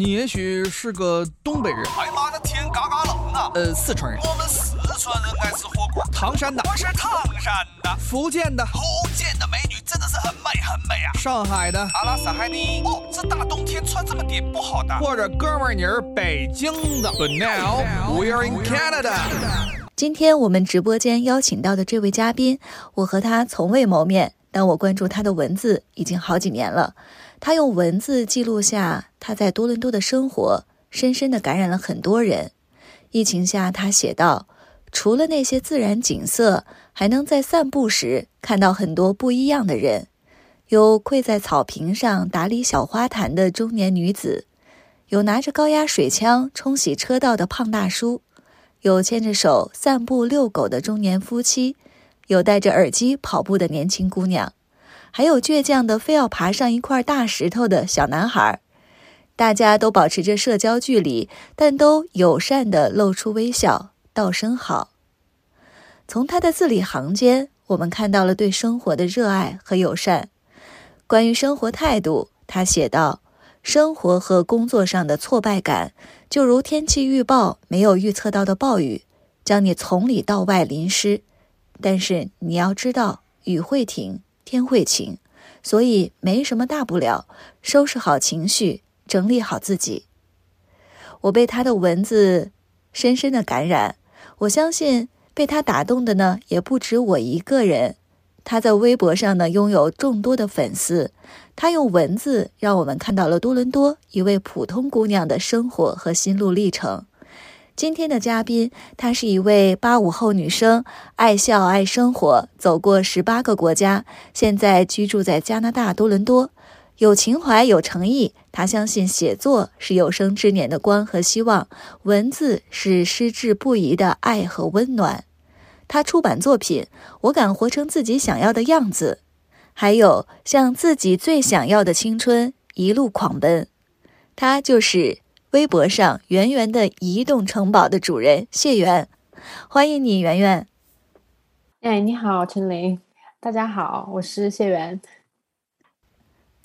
你也许是个东北人。哎妈的，天嘎嘎冷啊！呃，四川人。我们四川人爱吃火锅。唐山的。我是唐山的。福建的。福建的美女真的是很美很美啊。上海的。阿拉斯海尼。哦，这大冬天穿这么点不好的。或者哥们儿你是北京的。But now we're in Canada。今天我们直播间邀请到的这位嘉宾，我和他从未谋面，但我关注他的文字已经好几年了。他用文字记录下他在多伦多的生活，深深地感染了很多人。疫情下，他写道：“除了那些自然景色，还能在散步时看到很多不一样的人。有跪在草坪上打理小花坛的中年女子，有拿着高压水枪冲洗车道的胖大叔，有牵着手散步遛狗的中年夫妻，有戴着耳机跑步的年轻姑娘。”还有倔强的非要爬上一块大石头的小男孩，大家都保持着社交距离，但都友善地露出微笑，道声好。从他的字里行间，我们看到了对生活的热爱和友善。关于生活态度，他写道：“生活和工作上的挫败感，就如天气预报没有预测到的暴雨，将你从里到外淋湿。但是你要知道，雨会停。”天会晴，所以没什么大不了。收拾好情绪，整理好自己。我被他的文字深深的感染。我相信被他打动的呢，也不止我一个人。他在微博上呢，拥有众多的粉丝。他用文字让我们看到了多伦多一位普通姑娘的生活和心路历程。今天的嘉宾，她是一位八五后女生，爱笑爱生活，走过十八个国家，现在居住在加拿大多伦多，有情怀有诚意。她相信写作是有生之年的光和希望，文字是矢志不移的爱和温暖。她出版作品《我敢活成自己想要的样子》，还有向自己最想要的青春一路狂奔。她就是。微博上圆圆的移动城堡的主人谢元，欢迎你，圆圆。哎，你好，陈琳，大家好，我是谢元。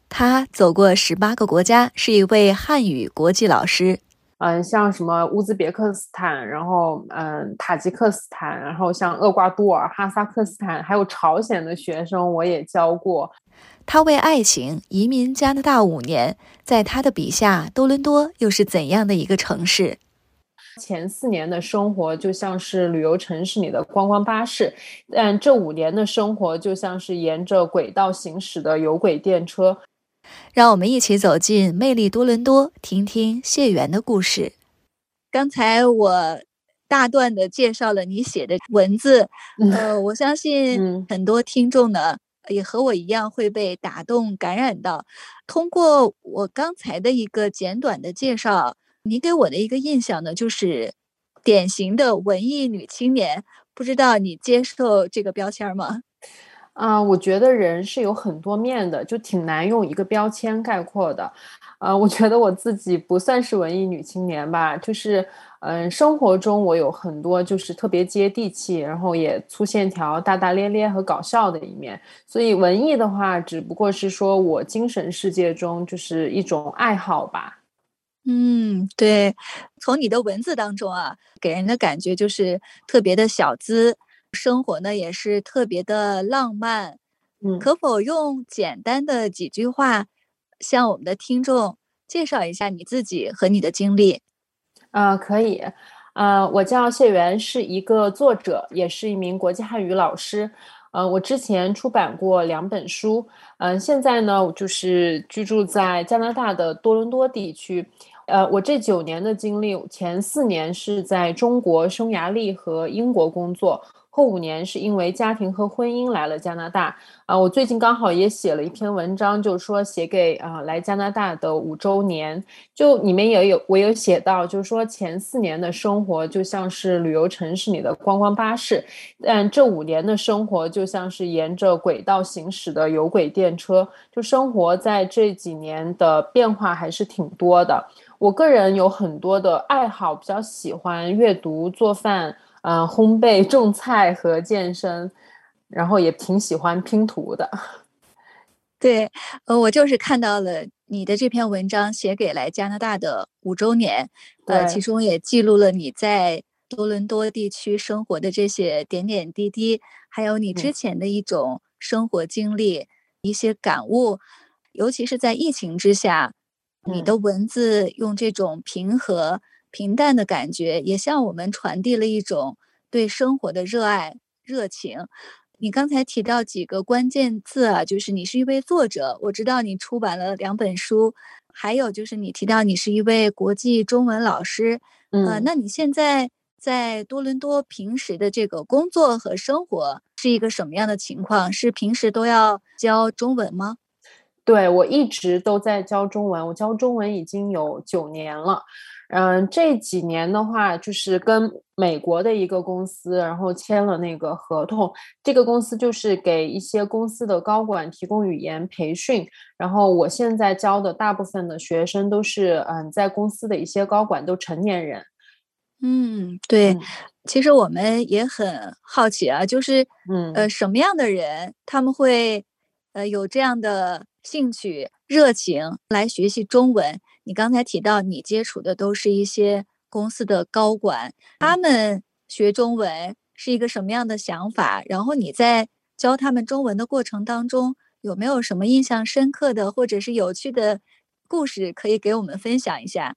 他走过十八个国家，是一位汉语国际老师。嗯，像什么乌兹别克斯坦，然后嗯，塔吉克斯坦，然后像厄瓜多尔、哈萨克斯坦，还有朝鲜的学生，我也教过。他为爱情移民加拿大五年，在他的笔下，多伦多又是怎样的一个城市？前四年的生活就像是旅游城市里的观光巴士，但这五年的生活就像是沿着轨道行驶的有轨电车。让我们一起走进魅力多伦多，听听谢元的故事。刚才我大段的介绍了你写的文字，呃，我相信很多听众呢。也和我一样会被打动、感染到。通过我刚才的一个简短的介绍，你给我的一个印象呢，就是典型的文艺女青年。不知道你接受这个标签吗？啊，我觉得人是有很多面的，就挺难用一个标签概括的。啊，我觉得我自己不算是文艺女青年吧，就是。嗯，生活中我有很多就是特别接地气，然后也粗线条、大大咧咧和搞笑的一面。所以文艺的话，只不过是说我精神世界中就是一种爱好吧。嗯，对，从你的文字当中啊，给人的感觉就是特别的小资，生活呢也是特别的浪漫。嗯，可否用简单的几句话，向我们的听众介绍一下你自己和你的经历？啊，可以，呃，我叫谢元，是一个作者，也是一名国际汉语老师。呃，我之前出版过两本书，嗯，现在呢，我就是居住在加拿大的多伦多地区。呃，我这九年的经历，前四年是在中国、匈牙利和英国工作。后五年是因为家庭和婚姻来了加拿大啊，我最近刚好也写了一篇文章，就是说写给啊来加拿大的五周年，就里面也有我有写到，就是说前四年的生活就像是旅游城市里的观光巴士，但这五年的生活就像是沿着轨道行驶的有轨电车，就生活在这几年的变化还是挺多的。我个人有很多的爱好，比较喜欢阅读、做饭。嗯，烘焙、种菜和健身，然后也挺喜欢拼图的。对，呃，我就是看到了你的这篇文章写给来加拿大的五周年，呃，其中也记录了你在多伦多地区生活的这些点点滴滴，还有你之嗯。前的一种生活经历、一些感悟，尤其是在疫情之下，你嗯。的文字用这种平和、平淡的感觉，也向我们传递了一种对生活的热爱、热情。你刚才提到几个关键字啊，就是你是一位作者，我知道你出版了两本书，还有就是你提到你是一位国际中文老师，呃，嗯那你现在在多伦多平时的这个工作和生活是一个什么样的情况？是平时都要教中文吗？对，我一直都在教中文，我教中文已经有九年了。嗯，这几年的话，就是跟美国的一个公司，然后签了那个合同。这个公司就是给一些公司的高管提供语言培训。然后我现在教的大部分的学生都是，嗯，在公司的一些高管都成年人。嗯，对，嗯其实我们也很好奇啊，就是嗯呃，什么样的人他们会呃有这样的兴趣、热情来学习中文？你刚才提到你接触的都是一些公司的高管，他们学中文是一个什么样的想法？然后你在教他们中文的过程当中，有没有什么印象深刻的或者是有趣的故事可以给我们分享一下？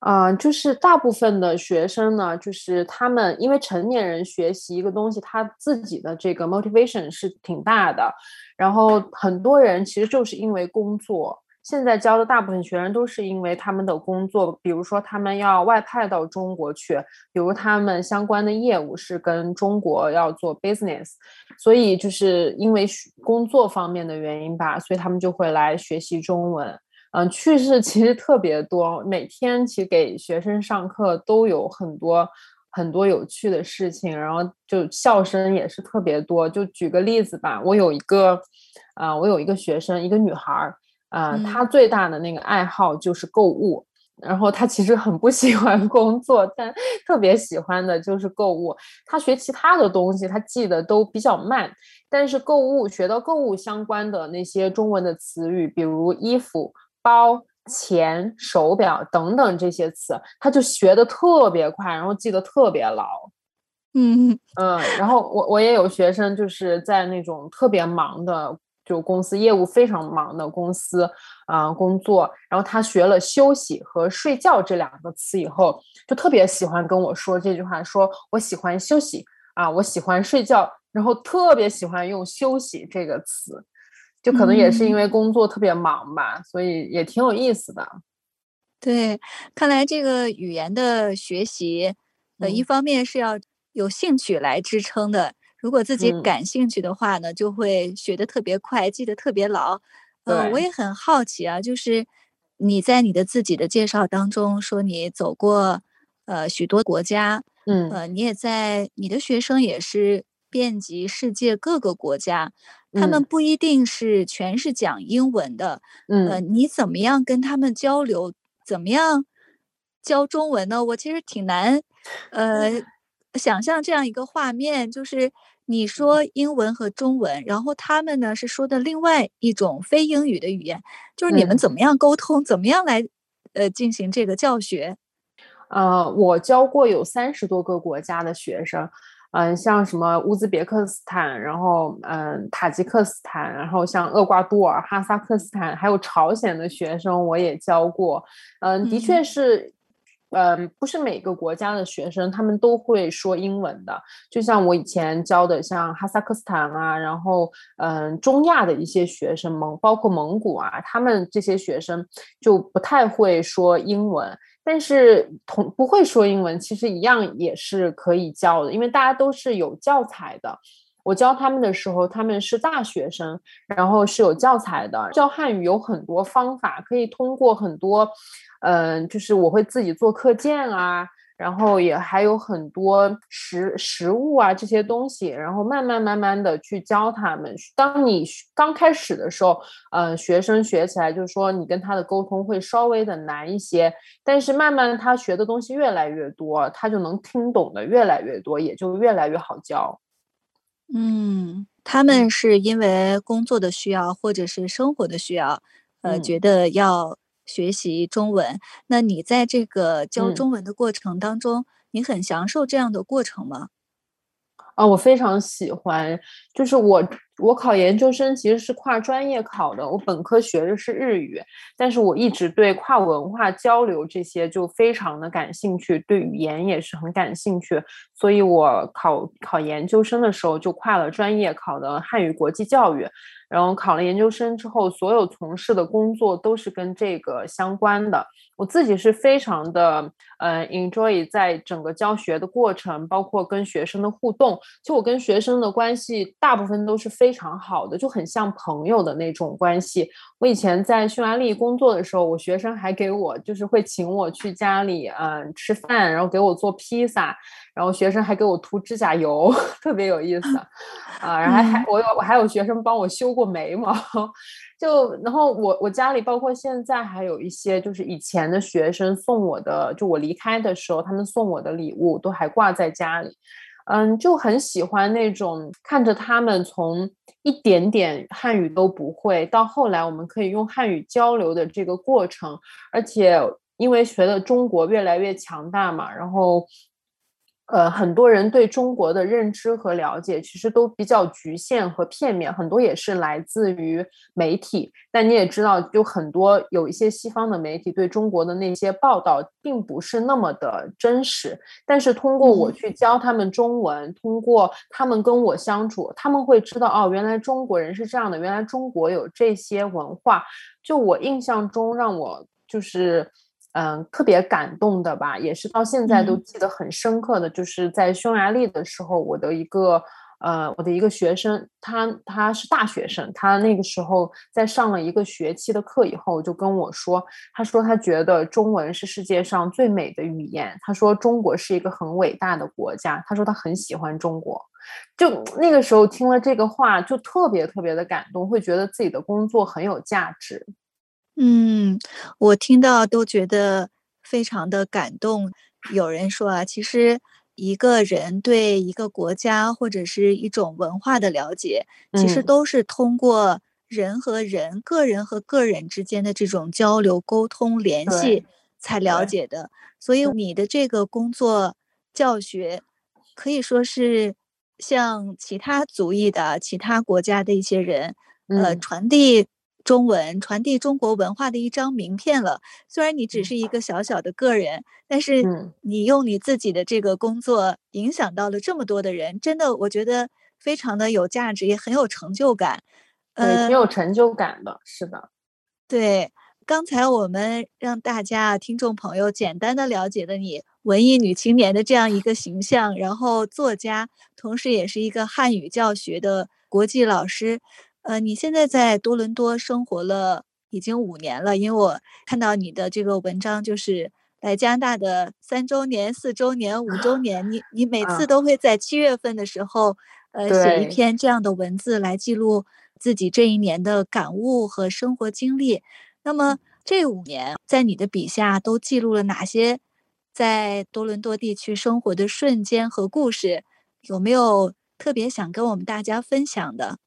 啊、就是大部分的学生呢，就是他们因为成年人学习一个东西，他自己的这个 motivation 是挺大的。然后很多人其实就是因为工作，现在教的大部分学生都是因为他们的工作，比如说他们要外派到中国去，比如他们相关的业务是跟中国要做 business，所以就是因为工作方面的原因吧，所以他们就会来学习中文。嗯，趣事其实特别多，每天其实给学生上课都有很多很多有趣的事情，然后就笑声也是特别多。就举个例子吧，我有一个，啊、我有一个学生，一个女孩儿，啊、嗯她最大的那个爱好就是购物。然后他其实很不喜欢工作，但特别喜欢的就是购物。他学其他的东西，他记得都比较慢，但是购物学到购物相关的那些中文的词语，比如衣服、包、钱、手表等等这些词，他就学的特别快，然后记得特别牢。嗯嗯，然后我我也有学生就是在那种特别忙的就公司业务非常忙的公司啊、工作，然后他学了休息和睡觉这两个词以后，就特别喜欢跟我说这句话，说我喜欢休息啊，我喜欢睡觉，然后特别喜欢用休息这个词，就可能也是因为工作特别忙吧，所以也挺有意思的。对，看来这个语言的学习，呃，一嗯。方面是要有兴趣来支撑的，如果自己嗯感兴趣的话呢，就会学得特别快，记得特别牢。呃，我也很好奇啊，就是你在你的自己的介绍当中说你走过呃许多国家，嗯呃，你也在你的学生也是遍及世界各个国家，他们嗯不一定是全是讲英文的，呃，嗯你怎么样跟他们交流？怎么样教中文呢？我其实挺难，呃，想象这样一个画面，就是你说英文和中文，然后他们呢是说的另外一种非英语的语言，就是你们嗯怎么样沟通？怎么样来呃进行这个教学？呃，我教过有三十多个国家的学生，嗯、像什么乌兹别克斯坦，然后嗯、塔吉克斯坦，然后像厄瓜多尔、哈萨克斯坦，还有朝鲜的学生我也教过，嗯、的确嗯是。嗯，不是每个国家的学生他们都会说英文的，就像我以前教的，像哈萨克斯坦啊，然后嗯，中亚的一些学生蒙，包括蒙古啊，他们这些学生就不太会说英文。但是同不会说英文，其实一样也是可以教的，因为大家都是有教材的。我教他们的时候，他们是大学生，然后是有教材的。教汉语有很多方法，可以通过很多，嗯、就是我会自己做课件啊，然后也还有很多实实物啊这些东西，然后慢慢慢慢的去教他们。当你刚开始的时候，呃，学生学起来就是说你跟他的沟通会稍微的难一些，但是慢慢他学的东西越来越多，他就能听懂的越来越多，也就越来越好教。嗯，他们是因为工作的需要或者是生活的需要，呃，嗯觉得要学习中文。那你在这个教嗯中文的过程当中，你很享受这样的过程吗？啊，我非常喜欢，就是我我考研究生其实是跨专业考的，我本科学的是日语，但是我一直对跨文化交流这些就非常的感兴趣，对语言也是很感兴趣，所以我考考研究生的时候就跨了专业，考的汉语国际教育，然后考了研究生之后，所有从事的工作都是跟这个相关的。我自己是非常的呃 enjoy 在整个教学的过程，包括跟学生的互动。就我跟学生的关系大部分都是非常好的，就很像朋友的那种关系。我以前在匈牙利工作的时候，我学生还给我就是会请我去家里嗯、呃吃饭，然后给我做披萨，然后学生还给我涂指甲油，特别有意思啊。然后还还我有我还有学生帮我修过眉毛。就然后我我家里包括现在还有一些就是以前的学生送我的，就我离开的时候他们送我的礼物都还挂在家里，嗯，就很喜欢那种看着他们从一点点汉语都不会，到后来我们可以用汉语交流的这个过程，而且因为学的中国越来越强大嘛，然后。呃，很多人对中国的认知和了解其实都比较局限和片面，很多也是来自于媒体。但你也知道，就很多有一些西方的媒体对中国的那些报道，并不是那么的真实。但是通过我嗯去教他们中文，通过他们跟我相处，他们会知道哦，原来中国人是这样的，原来中国有这些文化。就我印象中，让我就是。嗯，特别感动的吧，也是到现在都嗯记得很深刻的，就是在匈牙利的时候，我的一个呃，我的一个学生，他他是大学生，他那个时候在上了一个学期的课以后，就跟我说，他说他觉得中文是世界上最美的语言，他说中国是一个很伟大的国家，他说他很喜欢中国。就那个时候听了这个话，就特别特别的感动，会觉得自己的工作很有价值。嗯，我听到都觉得非常的感动。有人说啊，其实一个人对一个国家或者是一种文化的了解，其实嗯都是通过人和人、个人和个人之间的这种交流、沟通、联系才了解的。所以你的这个工作教学，可以说是向其他族裔的、其他国家的一些人，呃，嗯传递中文、传递中国文化的一张名片了。虽然你只是一个小小的个人，但是嗯你用你自己的这个工作影响到了这么多的人，真的，我觉得非常的有价值，也很有成就感。对，呃挺有成就感的，是的。对，刚才我们让大家听众朋友简单的了解了你文艺女青年的这样一个形象，然后作家，同时也是一个汉语教学的国际老师。呃，你现在在多伦多生活了已经五年了，因为我看到你的这个文章，就是来加拿大的三周年、四周年、五周年，你 你每次啊都会在七月份的时候，呃，写一篇这样的文字来记录自己这一年的感悟和生活经历。那么这五年，在你的笔下都记录了哪些在多伦多地区生活的瞬间和故事？有没有特别想跟我们大家分享的？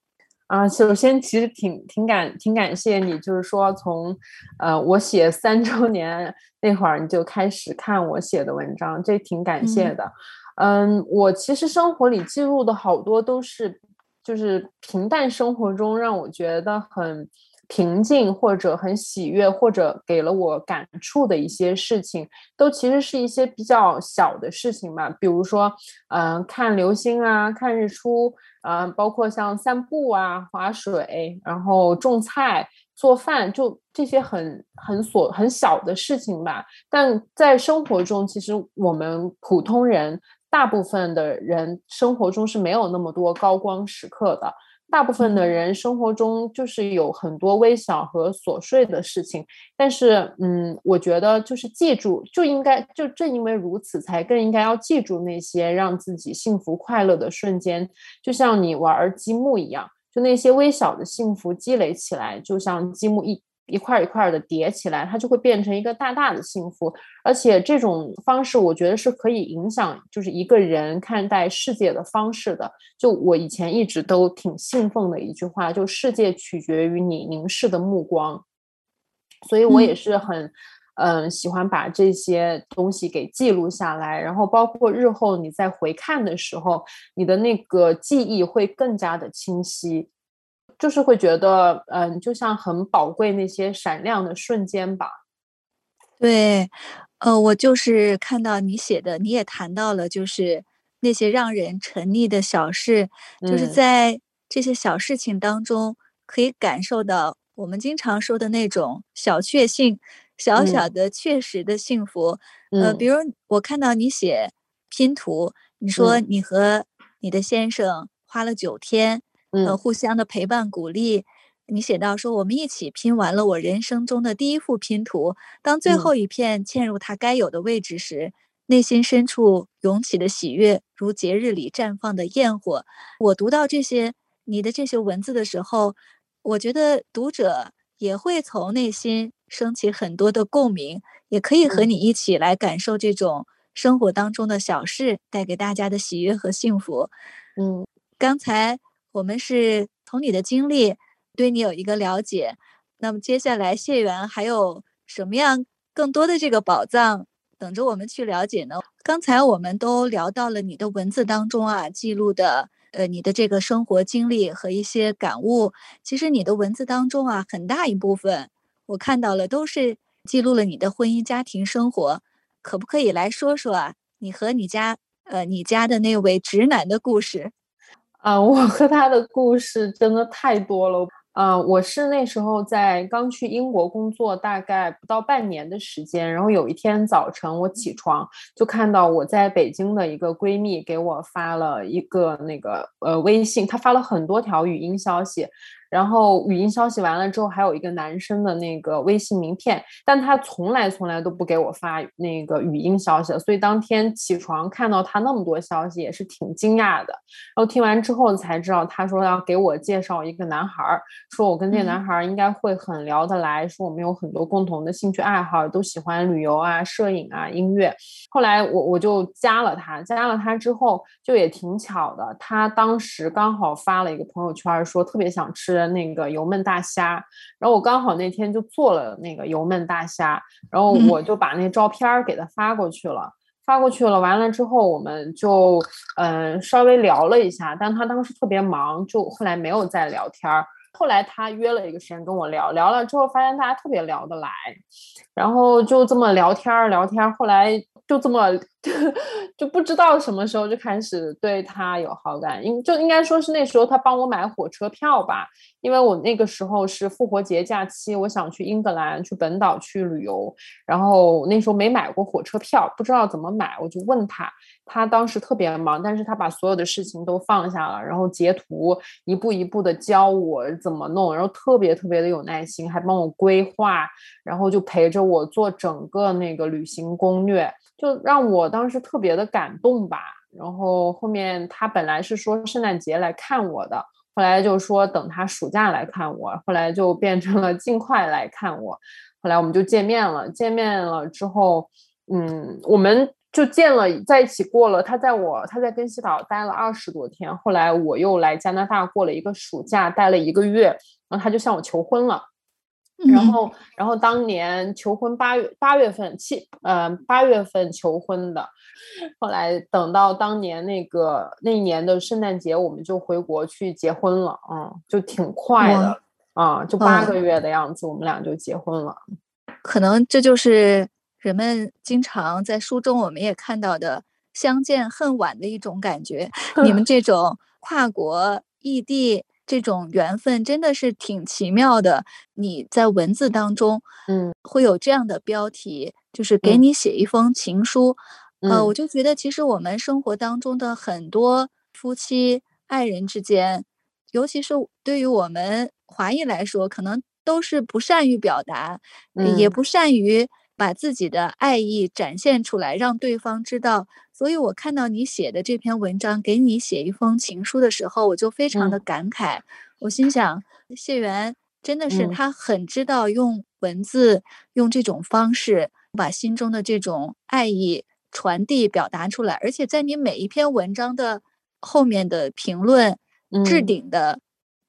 啊，首先其实挺挺感挺感谢你，就是说从，呃，我写三周年那会儿你就开始看我写的文章，这挺感谢嗯的。嗯，我其实生活里记录的好多都是，就是平淡生活中让我觉得很平静或者很喜悦，或者给了我感触的一些事情，都其实是一些比较小的事情吧，比如说，嗯、看流星啊，看日出。啊、包括像散步啊、划水，然后种菜、做饭，就这些很很琐很小的事情吧。但在生活中，其实我们普通人，大部分的人生活中是没有那么多高光时刻的。大部分的嗯。人生活中就是有很多微小和琐碎的事情，但是，嗯，我觉得就是记住，就应该就正因为如此，才更应该要记住那些让自己幸福快乐的瞬间，就像你玩儿积木一样，就那些微小的幸福积累起来，就像积木一一块儿一块儿的叠起来，它就会变成一个大大的幸福。而且这种方式，我觉得是可以影响就是一个人看待世界的方式的。就我以前一直都挺信奉的一句话，就世界取决于你凝视的目光。所以我也是很。嗯，喜欢把这些东西给记录下来，然后包括日后你在回看的时候，你的那个记忆会更加的清晰，就是会觉得，嗯，就像很宝贵那些闪亮的瞬间吧。对，呃，我就是看到你写的，你也谈到了，就是那些让人沉溺的小事，就是在这些小事情当中，可以感受到我们经常说的那种小确幸。小小的确实的幸福，呃，比如我看到你写拼图，你说你和你的先生花了九天，呃，互相的陪伴鼓励，你写到说我们一起拼完了我人生中的第一幅拼图，当最后一片嵌入它该有的位置时，内心深处涌起的喜悦如节日里绽放的焰火。我读到这些你的这些文字的时候，我觉得读者也会从内心。升起很多的共鸣，也可以和你一起来感受这种生活当中的小事带给大家的喜悦和幸福。嗯，刚才我们是从你的经历对你有一个了解，那么接下来谢元还有什么样更多的这个宝藏等着我们去了解呢？刚才我们都聊到了你的文字当中啊记录的呃你的这个生活经历和一些感悟，其实你的文字当中啊很大一部分。我看到了，都是记录了你的婚姻家庭生活，可不可以来说说啊？你和你家呃，你家的那位直男的故事？啊，我和他的故事真的太多了。嗯，我是那时候在刚去英国工作，大概不到半年的时间。然后有一天早晨，我起床就看到我在北京的一个闺蜜给我发了一个那个呃微信，她发了很多条语音消息。然后语音消息完了之后，还有一个男生的那个微信名片，但他从来从来都不给我发那个语音消息，所以当天起床看到他那么多消息，也是挺惊讶的。然后听完之后才知道，他说要给我介绍一个男孩儿，说我跟这个男孩儿应该会很聊得来，说我们有很多共同的兴趣爱好，都喜欢旅游啊、摄影啊、音乐。后来我我就加了他，加了他之后就也挺巧的，他当时刚好发了一个朋友圈，说特别想吃。的那个油焖大虾，然后我刚好那天就做了那个油焖大虾，然后我就把那照片给他发过去了，发过去了，完了之后我们就嗯稍微聊了一下，但他当时特别忙，就后来没有再聊天儿。后来他约了一个时间跟我聊聊了之后，发现大家特别聊得来，然后就这么聊天儿聊天儿，后来。就这么 就不知道什么时候就开始对他有好感，应就应该说是那时候他帮我买火车票吧，因为我那个时候是复活节假期，我想去英格兰去本岛去旅游，然后那时候没买过火车票，不知道怎么买，我就问他，他当时特别忙，但是他把所有的事情都放下了，然后截图一步一步的教我怎么弄，然后特别特别的有耐心，还帮我规划，然后就陪着我做整个那个旅行攻略。就让我当时特别的感动吧，然后后面他本来是说圣诞节来看我的，后来就说等他暑假来看我，后来就变成了尽快来看我，后来我们就见面了，见面了之后，嗯，我们就见了，在一起过了，他在我他在根西岛待了二十多天，后来我又来加拿大过了一个暑假，待了一个月，然后他就向我求婚了。然后，然后当年求婚八月八月份七，呃，八月份求婚的。后来等到当年那个那一年的圣诞节，我们就回国去结婚了，嗯，就挺快的，啊，就八个月的样子，我们俩就结婚了。可能这就是人们经常在书中我们也看到的相见恨晚的一种感觉。你们 这种跨国异地。这种缘分真的是挺奇妙的。你在文字当中，嗯，会有这样的标题，就是给你写一封情书。呃，我就觉得，其实我们生活当中的很多夫妻、爱人之间，尤其是对于我们华裔来说，可能都是不善于表达，也不善于把自己的爱意展现出来，让对方知道。所以我看到你写的这篇文章，给你写一封情书的时候，我就非常的感慨。我心想，谢元真的是他很知道用文字，用这种方式把心中的这种爱意传递表达出来。而且在你每一篇文章的后面的评论置顶的，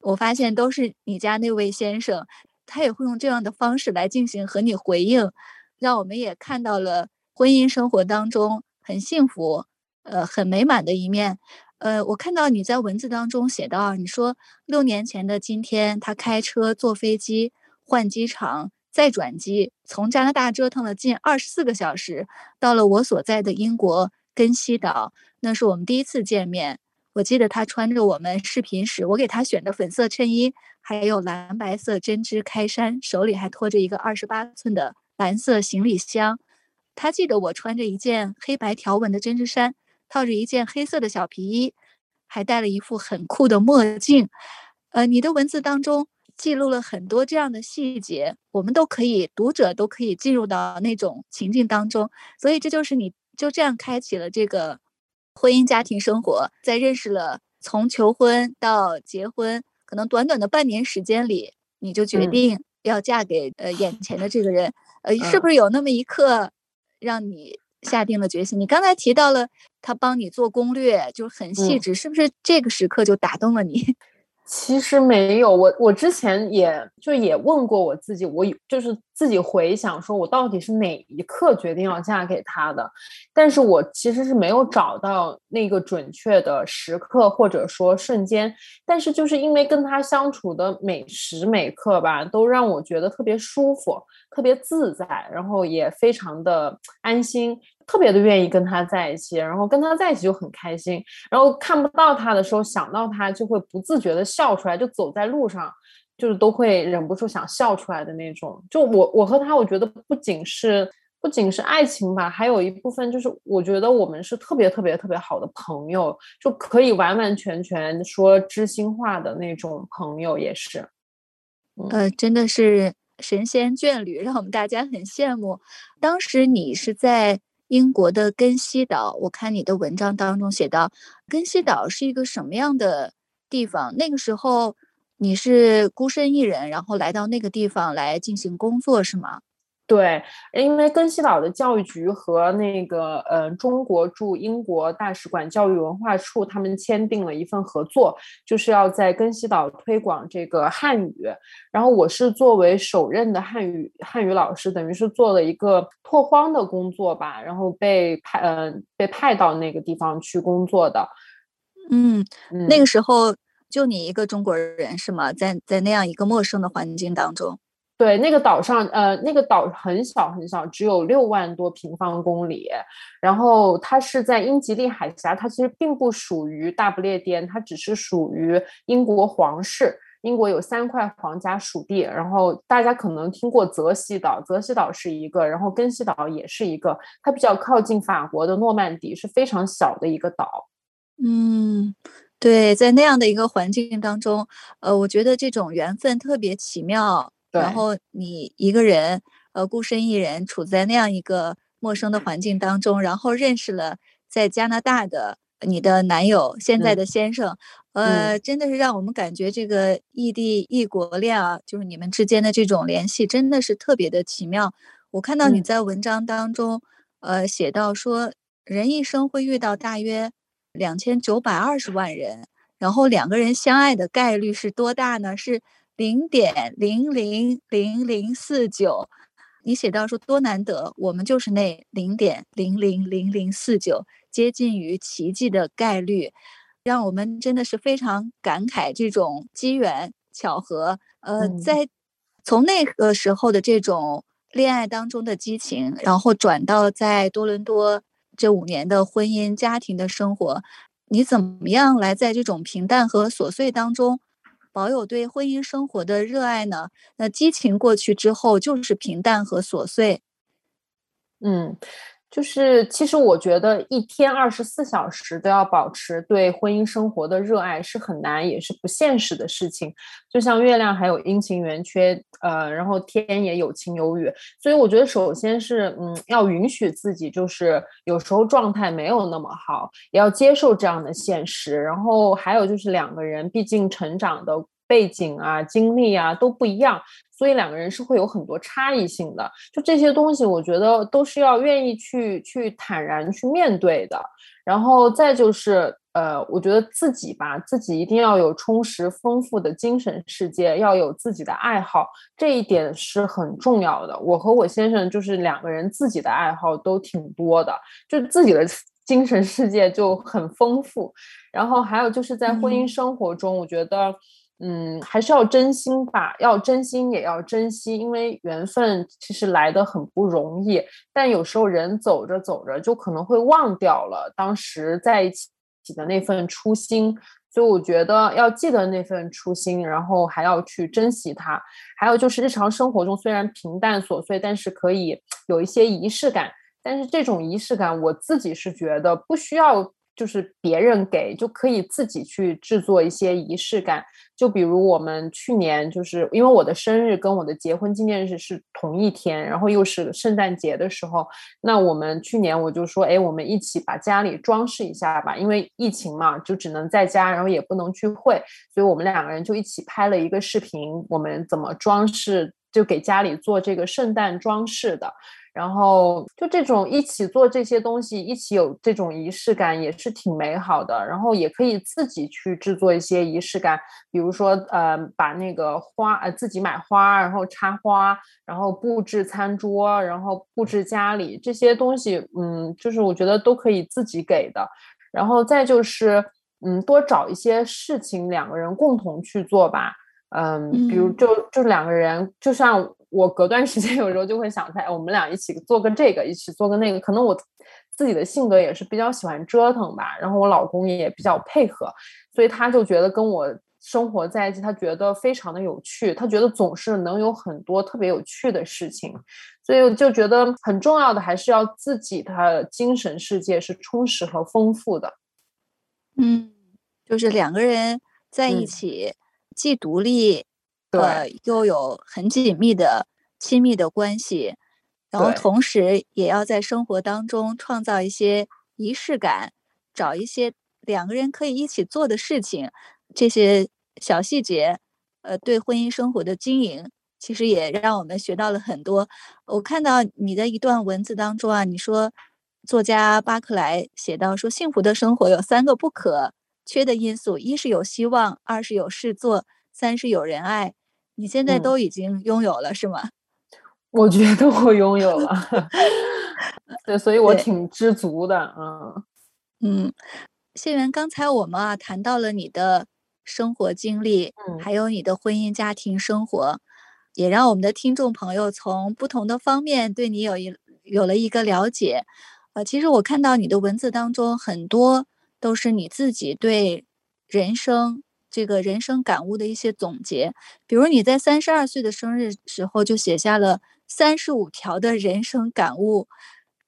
我发现都是你家那位先生。他也会用这样的方式来进行和你回应，让我们也看到了婚姻生活当中很幸福、呃很美满的一面。呃，我看到你在文字当中写到，你说六年前的今天，他开车、坐飞机、换机场、再转机，从加拿大折腾了近二十四个小时，到了我所在的英国根西岛。那是我们第一次见面。我记得他穿着我们视频时我给他选的粉色衬衣，还有蓝白色针织开衫，手里还拖着一个二十八寸的蓝色行李箱。他记得我穿着一件黑白条纹的针织衫。套着一件黑色的小皮衣，还戴了一副很酷的墨镜。呃，你的文字当中记录了很多这样的细节，我们都可以，读者都可以进入到那种情境当中。所以这就是你就这样开启了这个婚姻家庭生活，在认识了从求婚到结婚，可能短短的半年时间里，你就决定要嫁给呃眼前的这个人。呃，是不是有那么一刻让你？下定了决心。你刚才提到了他帮你做攻略，就是很细致，是不是这个时刻就打动了你？其实没有，我我之前也就也问过我自己，我就是自己回想，说我到底是哪一刻决定要嫁给他的，但是我其实是没有找到那个准确的时刻或者说瞬间，但是就是因为跟他相处的每时每刻吧，都让我觉得特别舒服、特别自在，然后也非常的安心。特别的愿意跟他在一起，然后跟他在一起就很开心，然后看不到他的时候想到他就会不自觉的笑出来，就走在路上就是都会忍不住想笑出来的那种。就我我和他，我觉得不仅是不仅是爱情吧，还有一部分就是我觉得我们是特别特别特别好的朋友，就可以完完全全说知心话的那种朋友也是。呃，真的是神仙眷侣，让我们大家很羡慕。当时你是在。英国的根西岛，我看你的文章当中写到，根西岛是一个什么样的地方？那个时候你是孤身一人，然后来到那个地方来进行工作，是吗？对，因为根西岛的教育局和那个呃中国驻英国大使馆教育文化处他们签订了一份合作，就是要在根西岛推广这个汉语。然后我是作为首任的汉语汉语老师，等于是做了一个拓荒的工作吧，然后被派呃被派到那个地方去工作的。嗯，那个时候就你一个中国人是吗？在在那样一个陌生的环境当中。对，那个岛上，呃，那个岛很小很小，只有六万多平方公里。然后它是在英吉利海峡，它其实并不属于大不列颠，它只是属于英国皇室。英国有三块皇家属地，然后大家可能听过泽西岛，泽西岛是一个，然后根西岛也是一个。它比较靠近法国的诺曼底，是非常小的一个岛。嗯，对，在那样的一个环境当中，呃，我觉得这种缘分特别奇妙。然后你一个人，呃，孤身一人处在那样一个陌生的环境当中，然后认识了在加拿大的你的男友，现在的先生，呃，真的是让我们感觉这个异地异国恋啊，就是你们之间的这种联系，真的是特别的奇妙。我看到你在文章当中，呃，写到说，人一生会遇到大约两千九百二十万人，然后两个人相爱的概率是多大呢？是。零点零零零零四九，你写到说多难得，我们就是那零点零零零零四九，接近于奇迹的概率，让我们真的是非常感慨这种机缘巧合。呃，在从那个时候的这种恋爱当中的激情，然后转到在多伦多这五年的婚姻家庭的生活，你怎么样来在这种平淡和琐碎当中？保有对婚姻生活的热爱呢？那激情过去之后，就是平淡和琐碎。嗯，就是其实我觉得一天二十四小时都要保持对婚姻生活的热爱是很难，也是不现实的事情。就像月亮还有阴晴圆缺，呃，然后天也有晴有雨。所以我觉得，首先是嗯，要允许自己就是有时候状态没有那么好，也要接受这样的现实。然后还有就是两个人毕竟成长的。背景啊，经历啊都不一样，所以两个人是会有很多差异性的。就这些东西，我觉得都是要愿意去去坦然去面对的。然后再就是，呃，我觉得自己吧，自己一定要有充实丰富的精神世界，要有自己的爱好，这一点是很重要的。我和我先生就是两个人自己的爱好都挺多的，就自己的 精神世界就很丰富。然后还有就是在婚姻生活中，我觉得。嗯，还是要真心吧，要真心也要珍惜，因为缘分其实来的很不容易。但有时候人走着走着，就可能会忘掉了当时在一起的那份初心。所以我觉得要记得那份初心，然后还要去珍惜它。还有就是日常生活中虽然平淡琐碎，但是可以有一些仪式感。但是这种仪式感，我自己是觉得不需要。就是别人给就可以自己去制作一些仪式感，就比如我们去年就是因为我的生日跟我的结婚纪念日是同一天，然后又是圣诞节的时候，那我们去年我就说，哎，我们一起把家里装饰一下吧，因为疫情嘛，就只能在家，然后也不能聚会，所以我们两个人就一起拍了一个视频，我们怎么装饰，就给家里做这个圣诞装饰的。然后就这种一起做这些东西，一起有这种仪式感，也是挺美好的。然后也可以自己去制作一些仪式感，比如说呃，把那个花呃自己买花，然后插花，然后布置餐桌，然后布置家里这些东西，嗯，就是我觉得都可以自己给的。然后再就是嗯，多找一些事情两个人共同去做吧。嗯，比如就就两个人，就像。我隔段时间 有时候就会想，在我们俩一起做个这个，一起做个那个。可能我自己的性格也是比较喜欢折腾吧，然后我老公也比较配合，所以他就觉得跟我生活在一起，他觉得非常的有趣，他觉得总是能有很多特别有趣的事情，所以我就觉得很重要的还是要自己的精神世界是充实和丰富的。嗯，就是两个人在一起，既独立。呃，又有很紧密的亲密的关系，然后同时也要在生活当中创造一些仪式感，找一些两个人可以一起做的事情，这些小细节，呃，对婚姻生活的经营，其实也让我们学到了很多。我看到你的一段文字当中啊，你说作家巴克莱写到说，幸福的生活有三个不可缺的因素：一是有希望，二是有事做，三是有人爱。你现在都已经拥有了是吗？我觉得我拥有了，对，所以我挺知足的。嗯嗯，谢源，刚才我们啊谈到了你的生活经历，嗯，还有你的婚姻家庭生活，也让我们的听众朋友从不同的方面对你有一有了一个了解。呃，其实我看到你的文字当中很多都是你自己对人生。这个人生感悟的一些总结，比如你在三十二岁的生日时候就写下了三十五条的人生感悟，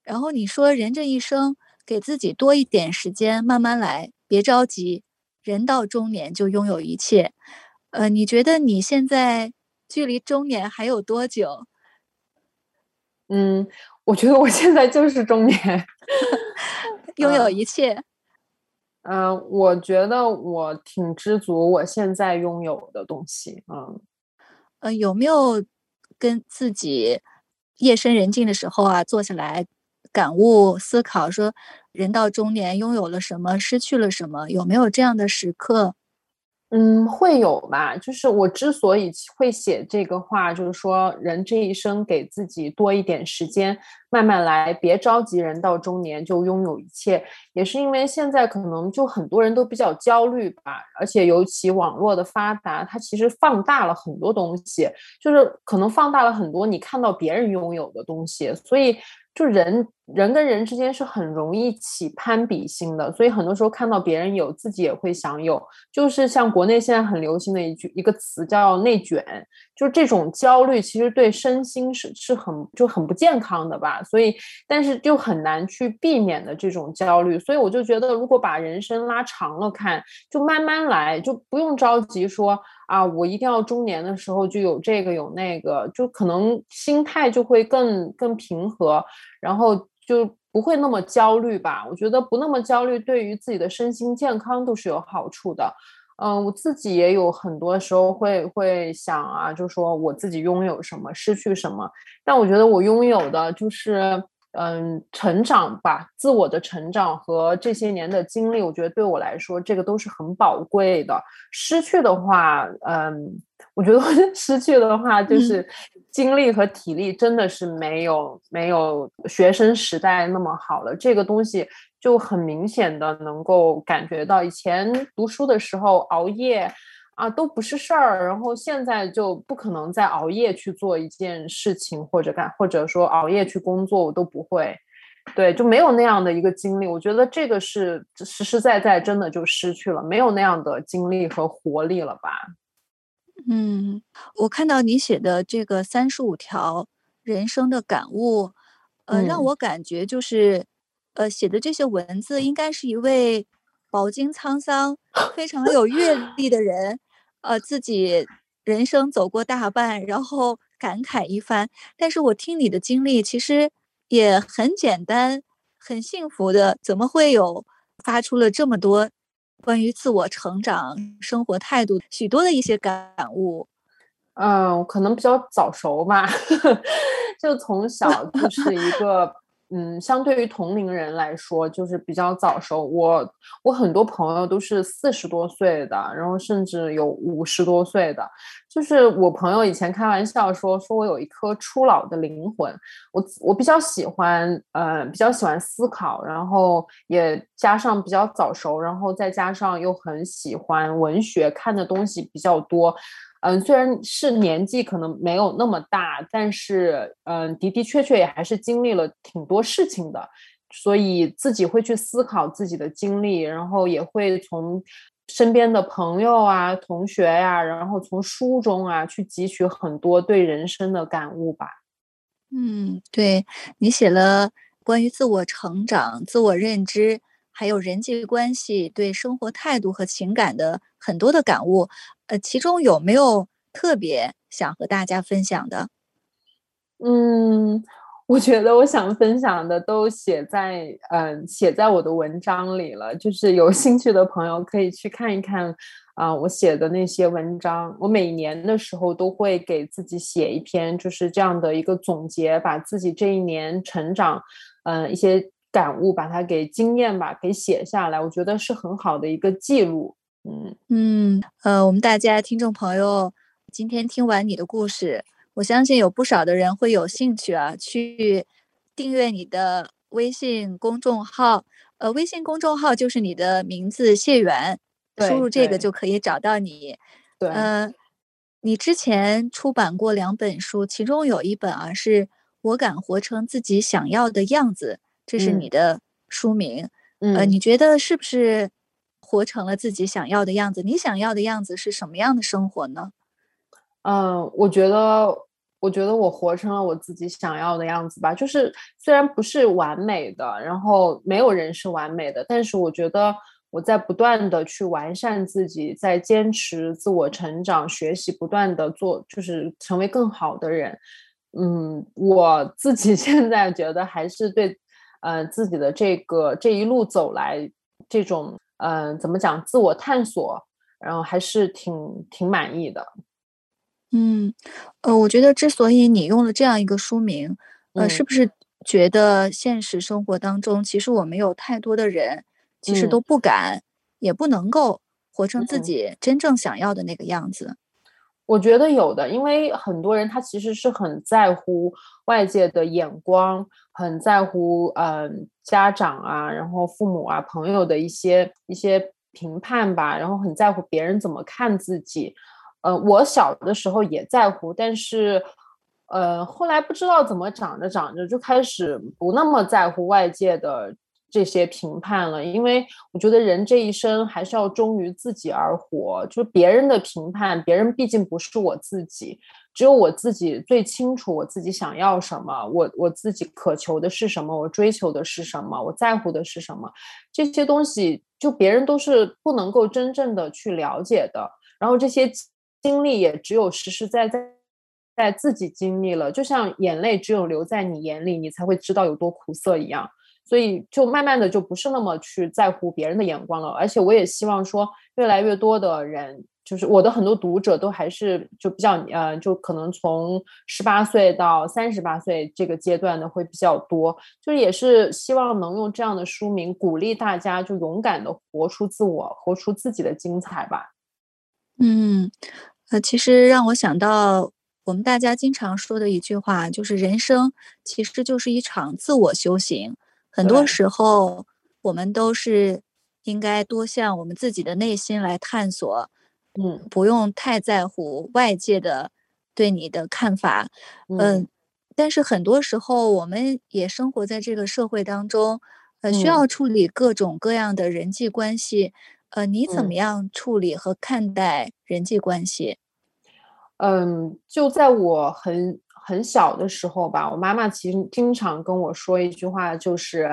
然后你说人这一生给自己多一点时间，慢慢来，别着急，人到中年就拥有一切。呃，你觉得你现在距离中年还有多久？嗯，我觉得我现在就是中年，拥有 一切。嗯，我觉得我挺知足，我现在拥有的东西，嗯，呃，有没有跟自己夜深人静的时候啊，坐下来感悟、思考，说人到中年拥有了什么，失去了什么？有没有这样的时刻？嗯，会有吧。就是我之所以会写这个话，就是说人这一生给自己多一点时间，慢慢来，别着急。人到中年就拥有一切，也是因为现在可能就很多人都比较焦虑吧，而且尤其网络的发达，它其实放大了很多东西，就是可能放大了很多你看到别人拥有的东西，所以。就人人跟人之间是很容易起攀比心的，所以很多时候看到别人有，自己也会想有。就是像国内现在很流行的一句一个词叫内卷，就这种焦虑其实对身心是是很就很不健康的吧。所以，但是就很难去避免的这种焦虑。所以我就觉得，如果把人生拉长了看，就慢慢来，就不用着急说。啊，我一定要中年的时候就有这个有那个，就可能心态就会更更平和，然后就不会那么焦虑吧。我觉得不那么焦虑，对于自己的身心健康都是有好处的。嗯，我自己也有很多时候会会想啊，就说我自己拥有什么，失去什么。但我觉得我拥有的就是嗯，成长吧，自我的成长和这些年的经历，我觉得对我来说，这个都是很宝贵的。失去的话，嗯，我觉得失去的话，就是精力和体力真的是没有没有学生时代那么好了。这个东西就很明显的能够感觉到，以前读书的时候熬夜。啊，都不是事儿，然后现在就不可能再熬夜去做一件事情，或者干，或者说熬夜去工作，我都不会，对，就没有那样的一个经历。我觉得这个是实实在在真的就失去了，没有那样的精力和活力了吧？嗯，我看到你写的这个三十五条人生的感悟，呃，让我感觉就是，呃，写的这些文字应该是一位饱经沧桑、非常有阅 历的人。呃，自己人生走过大半，然后感慨一番。但是我听你的经历，其实也很简单，很幸福的。怎么会有发出了这么多关于自我成长、生活态度许多的一些感悟？嗯，可能比较早熟吧，就从小就是一个。嗯，相对于同龄人来说，就是比较早熟。我我很多朋友都是四十多岁的，然后甚至有五十多岁的。就是我朋友以前开玩笑说，说我有一颗初老的灵魂。我我比较喜欢，呃，比较喜欢思考，然后也加上比较早熟，然后再加上又很喜欢文学，看的东西比较多。嗯，虽然是年纪可能没有那么大，但是嗯，的的确确也还是经历了挺多事情的，所以自己会去思考自己的经历，然后也会从身边的朋友啊、同学呀，然后从书中啊去汲取很多对人生的感悟吧。嗯，对你写了关于自我成长、自我认知，还有人际关系、对生活态度和情感的很多的感悟。呃，其中有没有特别想和大家分享的？嗯，我觉得我想分享的都写在嗯写在我的文章里了，就是有兴趣的朋友可以去看一看啊，我写的那些文章。我每年的时候都会给自己写一篇，就是这样的一个总结，把自己这一年成长嗯一些感悟，把它给经验吧给写下来，我觉得是很好的一个记录。嗯嗯呃，我们大家听众朋友，今天听完你的故事，我相信有不少的人会有兴趣啊，去订阅你的微信公众号。呃，微信公众号就是你的名字谢元，输入这个就可以找到你。对，嗯，你之前出版过两本书，其中有一本啊是我敢活成自己想要的样子，这是你的书名。呃，你觉得是不是？活成了自己想要的样子，你想要的样子是什么样的生活呢？嗯，我觉得，我觉得我活成了我自己想要的样子吧。就是虽然不是完美的，然后没有人是完美的，但是我觉得我在不断的去完善自己，在坚持自我成长、学习，不断的做，就是成为更好的人。嗯，我自己 现在觉得还是对，呃，自己的这个这一路走来这种。嗯，怎么讲？自我探索，然后还是挺挺满意的。嗯，呃，我觉得之所以你用了这样一个书名，呃，是不是觉得现实生活当中，其实我们有太多的人，其实都不敢，也不能够活成自己真正想要的那个样子？我觉得有的，因为很多人他其实是很在乎外界的眼光，很在乎嗯家长啊，然后父母啊、朋友的一些一些评判吧，然后很在乎别人怎么看自己。呃，我小的时候也在乎，但是呃后来不知道怎么长着长着就开始不那么在乎外界的。这些评判了，因为我觉得人这一生还是要忠于自己而活。就是别人的评判，别人毕竟不是我自己，只有我自己最清楚我自己想要什么，我我自己渴求的是什么，我追求的是什么，我在乎的是什么。这些东西，就别人都是不能够真正的去了解的。然后这些经历也只有实实在在在自己经历了，就像眼泪只有流在你眼里，你才会知道有多苦涩一样。所以就慢慢的就不是那么去在乎别人的眼光了，而且我也希望说越来越多的人，就是我的很多读者都还是就比较呃，就可能从十八岁到三十八岁这个阶段的会比较多，就是也是希望能用这样的书名鼓励大家，就勇敢的活出自我，活出自己的精彩吧。嗯，呃，其实让我想到我们大家经常说的一句话，就是人生其实就是一场自我修行，很多时候我们都是应该多向我们自己的内心来探索。嗯，不用太在乎外界的对你的看法，嗯，但是很多时候我们也生活在这个社会当中，呃，需要处理各种各样的人际关系，呃，你怎么样处理和看待人际关系？嗯，就在我很很小的时候吧，我妈妈其实经常跟我说一句话，就是，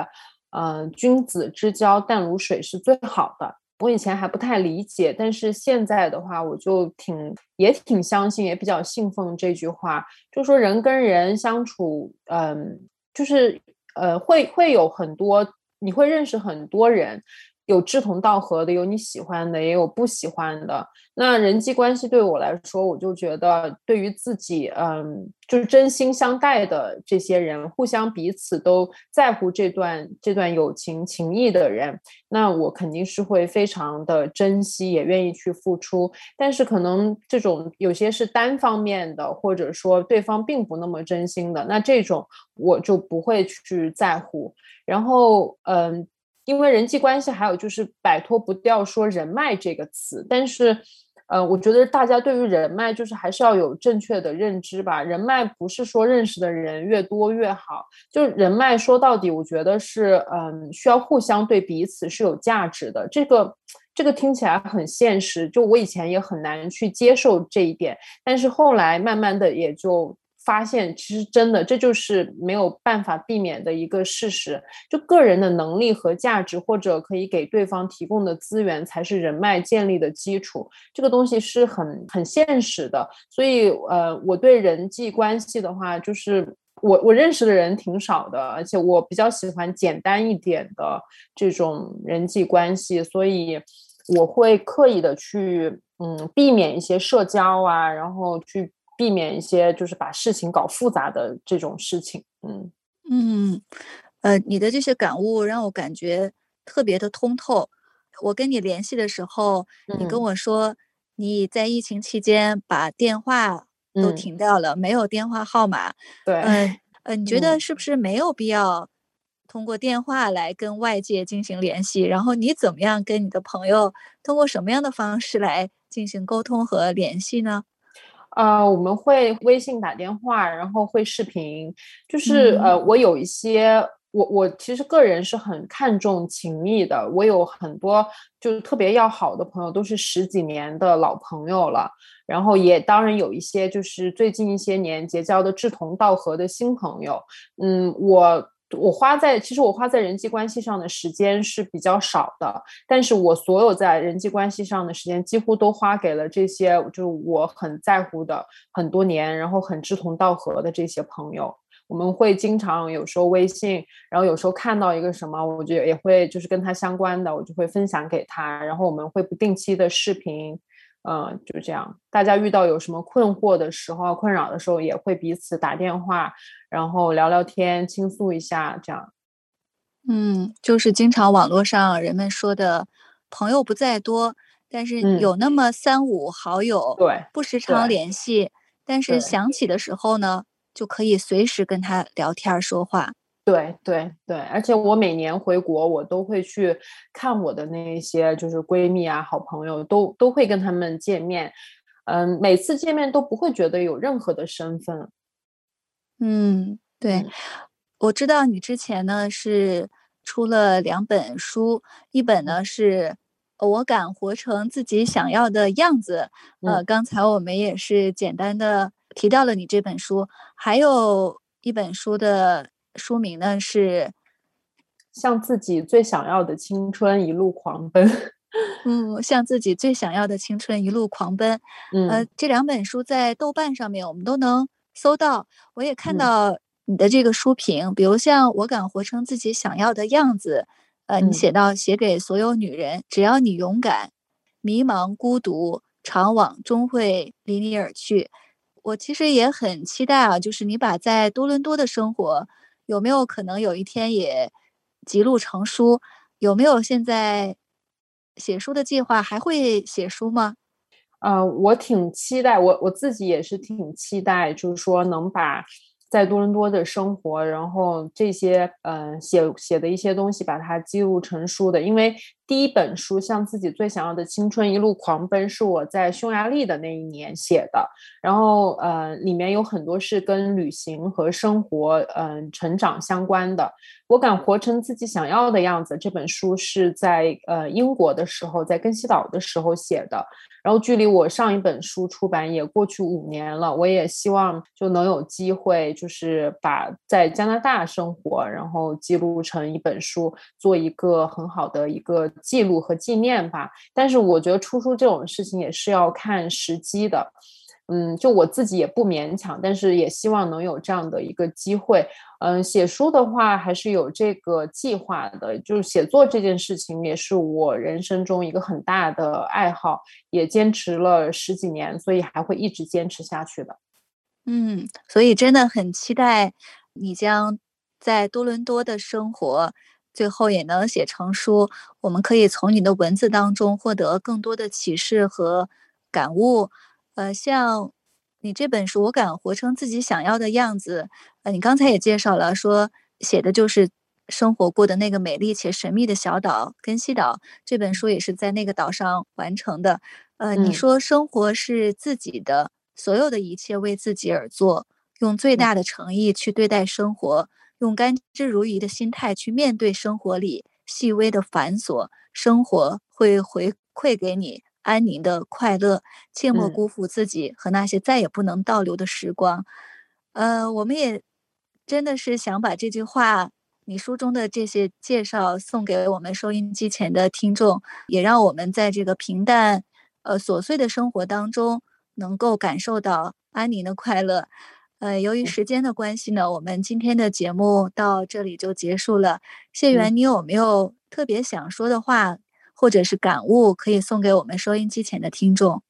嗯，君子之交淡如水是最好的。我以前还不太理解，但是现在的话，我就挺也挺相信，也比较信奉这句话，就说人跟人相处，嗯，就是呃，会会有很多，你会认识很多人。有志同道合的，有你喜欢的，也有不喜欢的。那人际关系对我来说，我就觉得对于自己，嗯，就是真心相待的这些人，互相彼此都在乎这段这段友情情谊的人，那我肯定是会非常的珍惜，也愿意去付出。但是可能这种有些是单方面的，或者说对方并不那么真心的，那这种我就不会去在乎。然后，嗯。因为人际关系，还有就是摆脱不掉说人脉这个词，但是，呃，我觉得大家对于人脉就是还是要有正确的认知吧。人脉不是说认识的人越多越好，就是人脉说到底，我觉得是，嗯，需要互相对彼此是有价值的。这个，这个听起来很现实，就我以前也很难去接受这一点，但是后来慢慢的也就。发现其实真的，这就是没有办法避免的一个事实。就个人的能力和价值，或者可以给对方提供的资源，才是人脉建立的基础。这个东西是很很现实的。所以，呃，我对人际关系的话，就是我我认识的人挺少的，而且我比较喜欢简单一点的这种人际关系，所以我会刻意的去嗯避免一些社交啊，然后去。避免一些就是把事情搞复杂的这种事情，嗯嗯，呃，你的这些感悟让我感觉特别的通透。我跟你联系的时候，你跟我说你在疫情期间把电话都停掉了，没有电话号码。对，嗯呃，你觉得是不是没有必要通过电话来跟外界进行联系？然后你怎么样跟你的朋友通过什么样的方式来进行沟通和联系呢？呃，我们会微信打电话，然后会视频，就是呃，我有一些，我我其实个人是很看重情谊的，我有很多就是特别要好的朋友，都是十几年的老朋友了，然后也当然有一些就是最近一些年结交的志同道合的新朋友，嗯，我。我花在其实我花在人际关系上的时间是比较少的，但是我所有在人际关系上的时间几乎都花给了这些，就是我很在乎的很多年，然后很志同道合的这些朋友。我们会经常有时候微信，然后有时候看到一个什么，我就也会就是跟他相关的，我就会分享给他，然后我们会不定期的视频。嗯，就这样。大家遇到有什么困惑的时候、困扰的时候，也会彼此打电话，然后聊聊天，倾诉一下，这样。嗯，就是经常网络上人们说的，朋友不在多，但是有那么三五好友，对，不时常联系，但是想起的时候呢，就可以随时跟他聊天说话。对对对，而且我每年回国，我都会去看我的那些就是闺蜜啊、好朋友，都都会跟他们见面。嗯，每次见面都不会觉得有任何的身份。嗯，对，我知道你之前呢是出了两本书，一本呢是我敢活成自己想要的样子。呃，刚才我们也是简单的提到了你这本书，还有一本书的。书名呢是向自己最想要的青春一路狂奔。嗯，向自己最想要的青春一路狂奔。嗯，呃，这两本书在豆瓣上面我们都能搜到。我也看到你的这个书评，比如像我敢活成自己想要的样子。呃，你写到写给所有女人，只要你勇敢，迷茫孤独。长往终会离你而去。我其实也很期待啊，就是你把在多伦多的生活，有没有可能有一天也集录成书？有没有现在写书的计划？还会写书吗？呃，我挺期待，我我自己也是挺期待，就是说能把。在多伦多的生活，然后这些嗯写写的一些东西，把它记录成书的。因为第一本书《向自己最想要的青春一路狂奔》是我在匈牙利的那一年写的，然后呃里面有很多是跟旅行和生活嗯成长相关的。我敢活成自己想要的样子。这本书是在呃英国的时候，在根西岛的时候写的。然后距离我上一本书出版也过去五年了。我也希望就能有机会，就是把在加拿大生活，然后记录成一本书，做一个很好的一个记录和纪念吧。但是我觉得出书这种事情也是要看时机的。嗯，就我自己也不勉强，但是也希望能有这样的一个机会。嗯，写书的话还是有这个计划的，就是写作这件事情也是我人生中一个很大的爱好，也坚持了十几年，所以还会一直坚持下去的。嗯，所以真的很期待你将在多伦多的生活，最后也能写成书。我们可以从你的文字当中获得更多的启示和感悟。呃，像你这本书，我敢活成自己想要的样子。呃，你刚才也介绍了，说写的就是生活过的那个美丽且神秘的小岛——根西岛。这本书也是在那个岛上完成的。呃，你说生活是自己的，所有的一切为自己而做，用最大的诚意去对待生活，用甘之如饴的心态去面对生活里细微的繁琐，生活会回馈给你。安宁的快乐，切莫辜负自己和那些再也不能倒流的时光。呃，我们也真的是想把这句话，你书中的这些介绍送给我们收音机前的听众，也让我们在这个平淡、呃琐碎的生活当中，能够感受到安宁的快乐。呃，由于时间的关系呢，我们今天的节目到这里就结束了。谢元，你有没有特别想说的话？或者是感悟，可以送给我们收音机前的听众。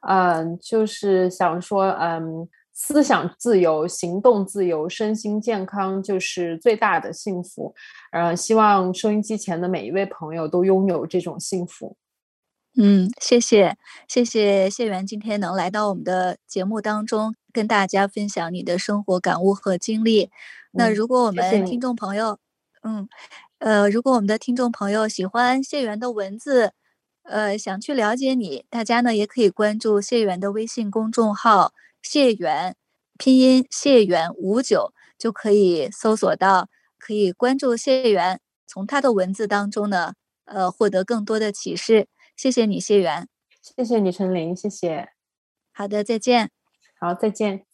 嗯，就是想说，嗯，思想自由、行动自由、身心健康，就是最大的幸福。呃，希望收音机前的每一位朋友都拥有这种幸福。嗯，谢谢，谢谢谢源今天能来到我们的节目当中，跟大家分享你的生活感悟和经历。那如果我们听众朋友，嗯。呃，如果我们的听众朋友喜欢谢元的文字，呃，想去了解你，大家呢也可以关注谢元的微信公众号“谢元”，拼音“谢元五九”，就可以搜索到，可以关注谢元，从他的文字当中呢，呃，获得更多的启示。谢谢你，谢元。谢谢你，陈琳。谢谢。好的，再见。好，再见。